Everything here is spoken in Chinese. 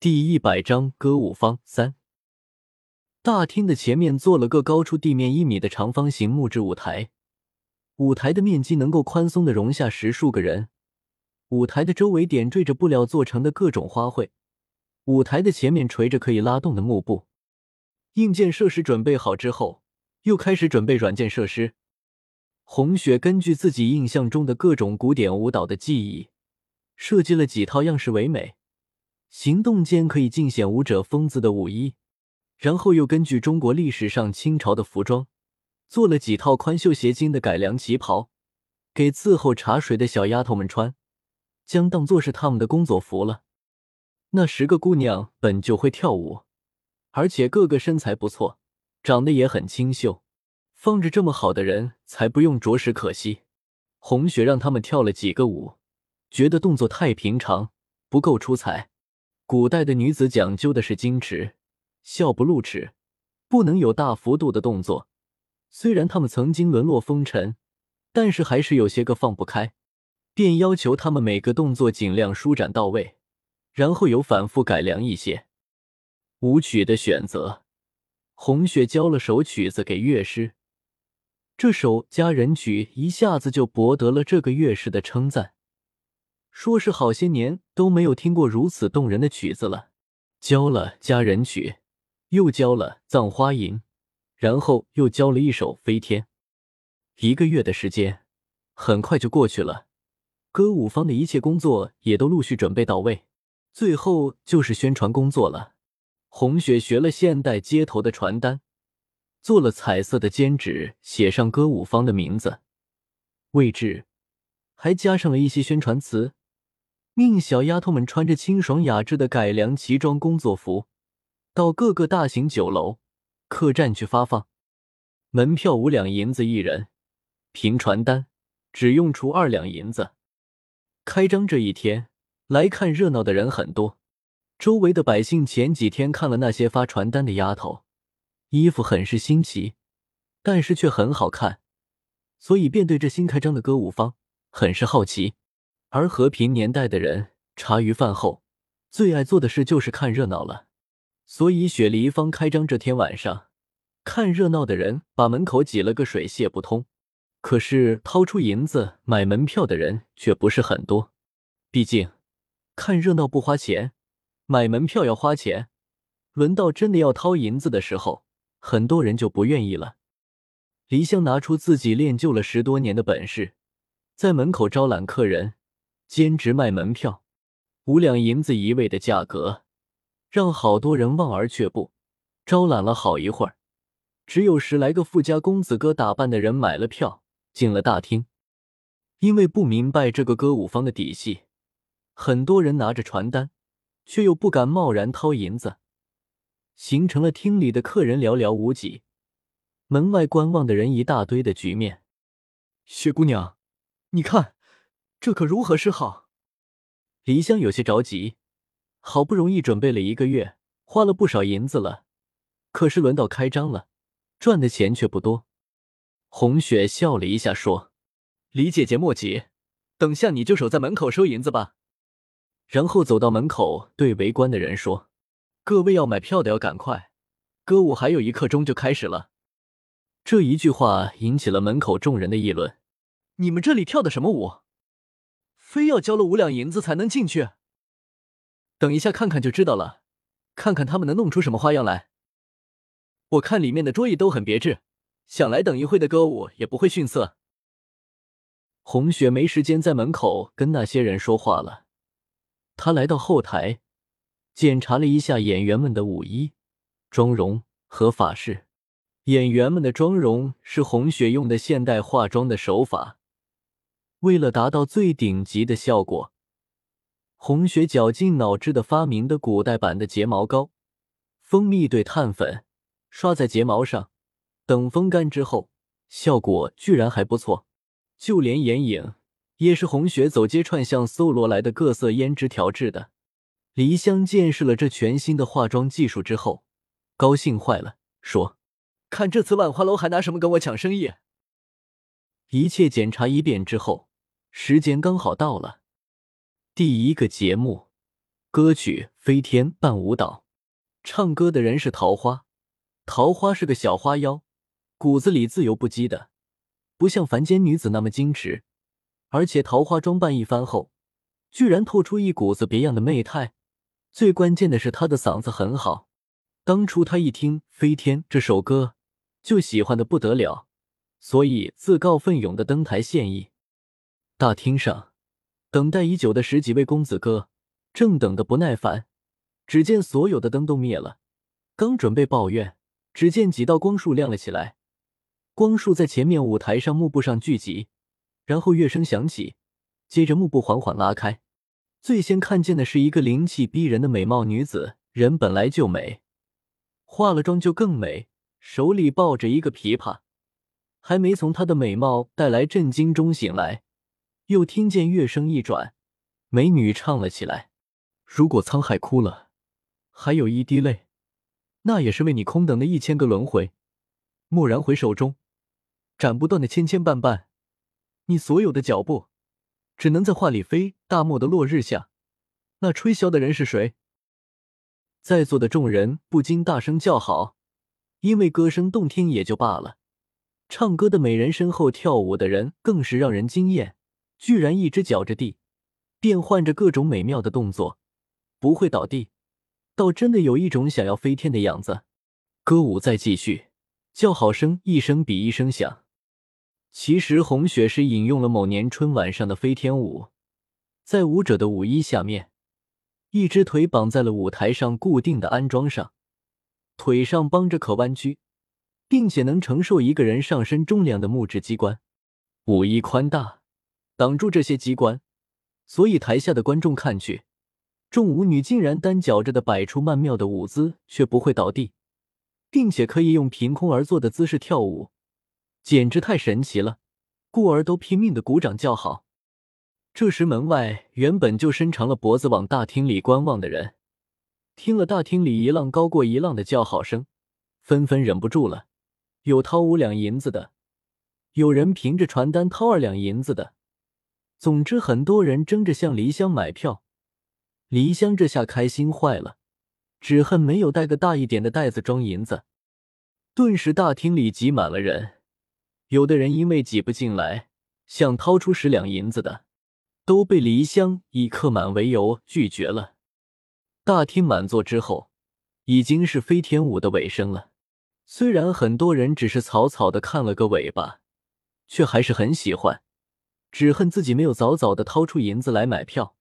第一百章歌舞坊三。大厅的前面做了个高出地面一米的长方形木质舞台，舞台的面积能够宽松的容下十数个人。舞台的周围点缀着布料做成的各种花卉，舞台的前面垂着可以拉动的幕布。硬件设施准备好之后，又开始准备软件设施。红雪根据自己印象中的各种古典舞蹈的记忆，设计了几套样式唯美、行动间可以尽显舞者风姿的舞衣，然后又根据中国历史上清朝的服装，做了几套宽袖斜襟的改良旗袍，给伺候茶水的小丫头们穿，将当做是他们的工作服了。那十个姑娘本就会跳舞，而且个个身材不错，长得也很清秀。放着这么好的人才不用着实可惜。红雪让他们跳了几个舞，觉得动作太平常，不够出彩。古代的女子讲究的是矜持，笑不露齿，不能有大幅度的动作。虽然他们曾经沦落风尘，但是还是有些个放不开，便要求他们每个动作尽量舒展到位，然后有反复改良一些。舞曲的选择，红雪教了首曲子给乐师。这首佳人曲一下子就博得了这个乐师的称赞，说是好些年都没有听过如此动人的曲子了。教了佳人曲，又教了葬花吟，然后又教了一首飞天。一个月的时间很快就过去了，歌舞方的一切工作也都陆续准备到位，最后就是宣传工作了。红雪学了现代街头的传单。做了彩色的剪纸，写上歌舞坊的名字、位置，还加上了一些宣传词，命小丫头们穿着清爽雅致的改良旗装工作服，到各个大型酒楼、客栈去发放。门票五两银子一人，凭传单只用出二两银子。开张这一天，来看热闹的人很多。周围的百姓前几天看了那些发传单的丫头。衣服很是新奇，但是却很好看，所以便对这新开张的歌舞坊很是好奇。而和平年代的人，茶余饭后最爱做的事就是看热闹了。所以雪梨坊开张这天晚上，看热闹的人把门口挤了个水泄不通。可是掏出银子买门票的人却不是很多，毕竟看热闹不花钱，买门票要花钱。轮到真的要掏银子的时候，很多人就不愿意了。黎香拿出自己练就了十多年的本事，在门口招揽客人，兼职卖门票，五两银子一位的价格，让好多人望而却步。招揽了好一会儿，只有十来个富家公子哥打扮的人买了票进了大厅。因为不明白这个歌舞坊的底细，很多人拿着传单，却又不敢贸然掏银子。形成了厅里的客人寥寥无几，门外观望的人一大堆的局面。雪姑娘，你看，这可如何是好？黎香有些着急，好不容易准备了一个月，花了不少银子了，可是轮到开张了，赚的钱却不多。红雪笑了一下，说：“李姐姐莫急，等下你就守在门口收银子吧。”然后走到门口，对围观的人说。各位要买票的要赶快，歌舞还有一刻钟就开始了。这一句话引起了门口众人的议论：“你们这里跳的什么舞？非要交了五两银子才能进去？等一下看看就知道了，看看他们能弄出什么花样来。我看里面的桌椅都很别致，想来等一会的歌舞也不会逊色。”红雪没时间在门口跟那些人说话了，她来到后台。检查了一下演员们的舞衣、妆容和发饰。演员们的妆容是红雪用的现代化妆的手法，为了达到最顶级的效果，红雪绞尽脑汁的发明的古代版的睫毛膏，蜂蜜兑碳粉，刷在睫毛上，等风干之后，效果居然还不错。就连眼影也是红雪走街串巷搜罗来的各色胭脂调制的。黎香见识了这全新的化妆技术之后，高兴坏了，说：“看这次万花楼还拿什么跟我抢生意？”一切检查一遍之后，时间刚好到了。第一个节目，歌曲《飞天伴舞蹈，唱歌的人是桃花。桃花是个小花妖，骨子里自由不羁的，不像凡间女子那么矜持。而且桃花装扮一番后，居然透出一股子别样的媚态。最关键的是，她的嗓子很好。当初她一听《飞天》这首歌，就喜欢的不得了，所以自告奋勇的登台献艺。大厅上，等待已久的十几位公子哥正等得不耐烦。只见所有的灯都灭了，刚准备抱怨，只见几道光束亮了。起来，光束在前面舞台上幕布上聚集，然后乐声响起，接着幕布缓缓拉开，最先看见的是一个灵气逼人的美貌女子，人本来就美，化了妆就更美，手里抱着一个琵琶，还没从她的美貌带来震惊中醒来，又听见乐声一转，美女唱了起来：“如果沧海哭了。”还有一滴泪，那也是为你空等的一千个轮回。蓦然回首中，斩不断的牵牵绊绊。你所有的脚步，只能在画里飞。大漠的落日下，那吹箫的人是谁？在座的众人不禁大声叫好，因为歌声动听也就罢了，唱歌的美人身后跳舞的人更是让人惊艳，居然一只脚着地，变换着各种美妙的动作，不会倒地。倒真的有一种想要飞天的样子。歌舞再继续，叫好声一声比一声响。其实红雪是引用了某年春晚上的飞天舞，在舞者的舞衣下面，一只腿绑在了舞台上固定的安装上，腿上帮着可弯曲，并且能承受一个人上身重量的木质机关。舞衣宽大，挡住这些机关，所以台下的观众看去。众舞女竟然单脚着的摆出曼妙的舞姿，却不会倒地，并且可以用凭空而坐的姿势跳舞，简直太神奇了！故而都拼命的鼓掌叫好。这时门外原本就伸长了脖子往大厅里观望的人，听了大厅里一浪高过一浪的叫好声，纷纷忍不住了。有掏五两银子的，有人凭着传单掏二两银子的，总之很多人争着向梨香买票。梨香这下开心坏了，只恨没有带个大一点的袋子装银子。顿时大厅里挤满了人，有的人因为挤不进来，想掏出十两银子的，都被梨香以客满为由拒绝了。大厅满座之后，已经是飞天舞的尾声了。虽然很多人只是草草的看了个尾巴，却还是很喜欢，只恨自己没有早早的掏出银子来买票。